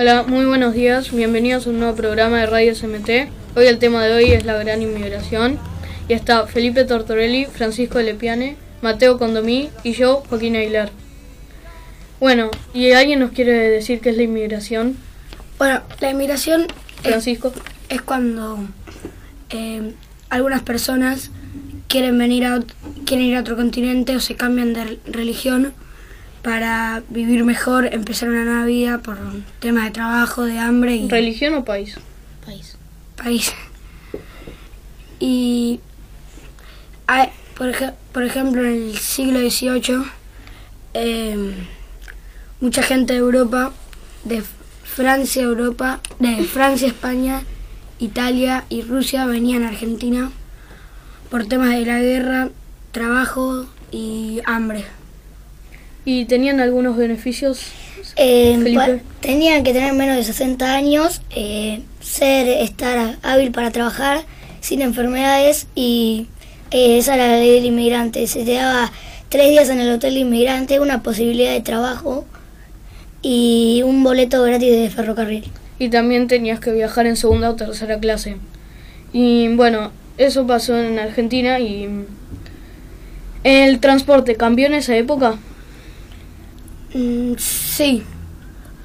Hola, muy buenos días. Bienvenidos a un nuevo programa de Radio SMT. Hoy el tema de hoy es la gran inmigración. Y está Felipe Tortorelli, Francisco Lepiane, Mateo Condomí y yo, Joaquín Aguilar. Bueno, ¿y alguien nos quiere decir qué es la inmigración? Bueno, la inmigración es, Francisco. es cuando eh, algunas personas quieren venir a, quieren ir a otro continente o se cambian de religión para vivir mejor, empezar una nueva vida por temas de trabajo, de hambre y ¿Religión o país? País. país. Y hay- por, ej- por ejemplo, en el siglo XVIII, eh, mucha gente de Europa, de Francia, Europa, de Francia, España, Italia y Rusia venían a Argentina por temas de la guerra, trabajo y hambre. ¿Y tenían algunos beneficios? Eh, tenían que tener menos de 60 años, eh, ser, estar hábil para trabajar, sin enfermedades y eh, esa era la ley del inmigrante. Se te daba tres días en el hotel de inmigrante, una posibilidad de trabajo y un boleto gratis de ferrocarril. Y también tenías que viajar en segunda o tercera clase. Y bueno, eso pasó en Argentina y... ¿El transporte cambió en esa época? Mm, sí,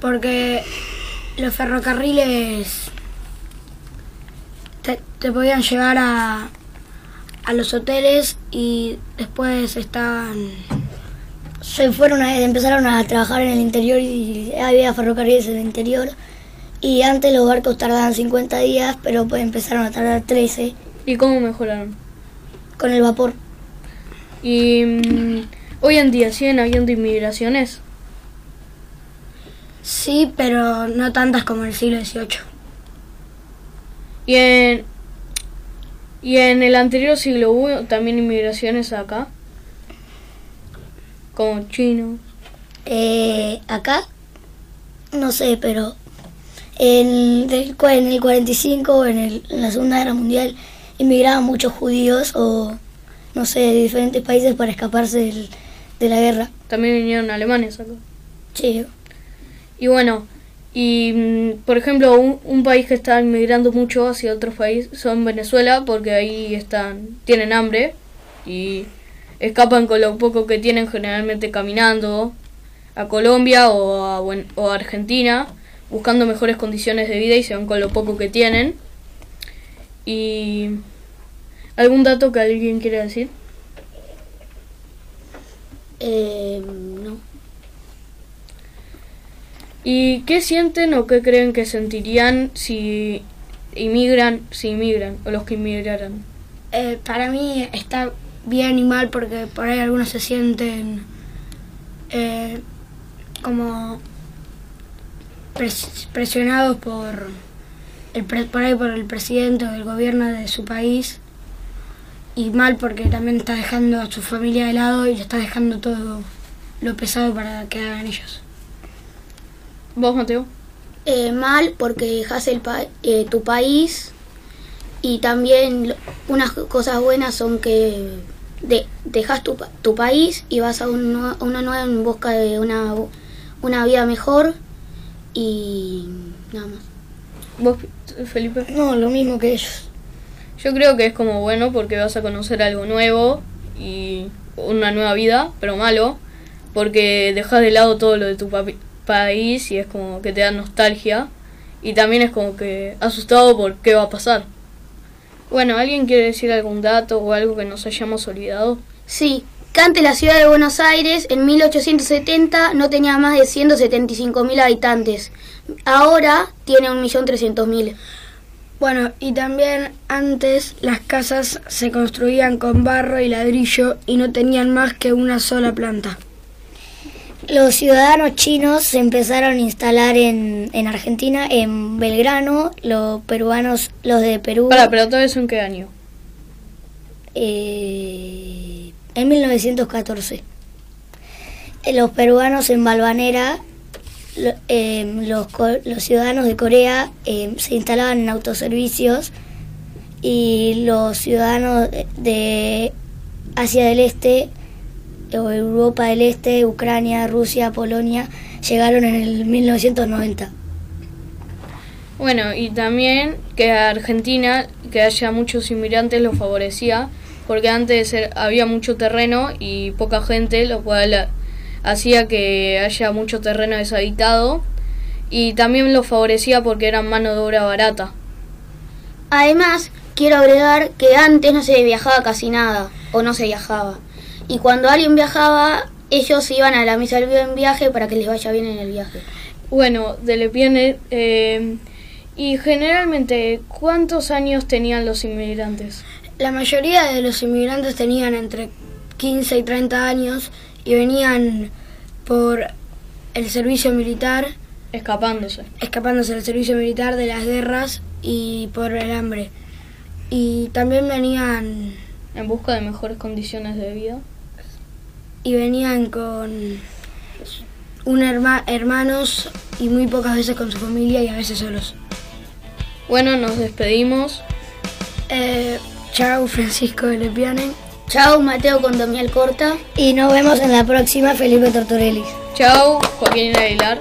porque los ferrocarriles te, te podían llevar a, a los hoteles y después estaban... Se fueron a, empezaron a trabajar en el interior y había ferrocarriles en el interior. Y antes los barcos tardaban 50 días, pero pues empezaron a tardar 13 ¿Y cómo mejoraron? con el vapor. Y mm, hoy en día siguen habiendo inmigraciones. Sí, pero no tantas como en el siglo XVIII. Y en, y en el anterior siglo hubo también inmigraciones acá. Como chinos. Eh, acá, no sé, pero en, del en el 45, en, el, en la Segunda Guerra Mundial, inmigraban muchos judíos o, no sé, de diferentes países para escaparse del- de la guerra. También vinieron alemanes acá. Sí, Y bueno, y mm, por ejemplo, un, un país que está inmigrando mucho hacia otros países son Venezuela, porque ahí están, tienen hambre y escapan con lo poco que tienen generalmente caminando a Colombia o a, o Argentina, buscando mejores condiciones de vida y se van con lo poco que tienen. Y algún dato que alguien quiera decir. eh, no. ¿Y qué sienten o qué creen que sentirían si inmigran, si inmigran o los que inmigraran? Eh, para mí está bien y mal porque por ahí algunos se sienten eh, como pres- presionados por el pre- por ahí por el presidente o el gobierno de su país y mal porque también está dejando a su familia de lado y le está dejando todo lo pesado para que hagan ellos. ¿Vos, Mateo? Eh, mal porque dejas el pa- eh, tu país y también lo- unas cosas buenas son que de, dejas tu, pa- tu país y vas a, un a una nueva en busca de una, una vida mejor y nada más. ¿Vos, Felipe? No, lo mismo que ellos. Yo creo que es como bueno porque vas a conocer algo nuevo y una nueva vida, pero malo, porque dejas de lado todo lo de tu papi- país y es como que te da nostalgia y también es como que asustado por qué va a pasar. Bueno, ¿alguien quiere decir algún dato o algo que nos hayamos olvidado? Sí, que antes la ciudad de Buenos Aires en 1870 no tenía más de 175.000 habitantes. Ahora tiene 1.300.000. Bueno, y también antes las casas se construían con barro y ladrillo y no tenían más que una sola planta. Los ciudadanos chinos se empezaron a instalar en, en Argentina, en Belgrano, los peruanos, los de Perú, Para, pero todo eso en qué año? eh, en 1914. Eh, Los peruanos en Balvanera, lo- eh, los, ciudadanos de Corea eh, se instalaban en autoservicios y los ciudadanos de- Asia del Este Europa del Este, Ucrania, Rusia, Polonia, llegaron en el 1990. Bueno, y también que Argentina, que haya muchos inmigrantes, lo favorecía, porque antes er- había mucho terreno y poca gente, lo cual hacía que haya mucho terreno deshabitado, y también lo favorecía porque eran mano de obra barata. Además, quiero agregar que antes no se viajaba casi nada, o no se viajaba. Y cuando alguien viajaba, ellos iban a la misa del buen viaje para que les vaya bien en el viaje. Bueno, de Lepiene, eh, y generalmente, ¿cuántos años tenían los inmigrantes? La mayoría de los inmigrantes tenían entre 15 y 30 años y venían por el servicio militar, Escapándose. escapándose del servicio militar, de las guerras y por el hambre. Y también venían En busca de mejores condiciones de vida. Y venían con un herma- hermanos y muy pocas veces con su familia y a veces solos. Bueno, nos despedimos. Eh, chao Francisco de Lepiane. Chao, Mateo Condomial Corta. Y nos vemos en la próxima, Felipe Tortorelli. Chao, Joaquín Aguilar.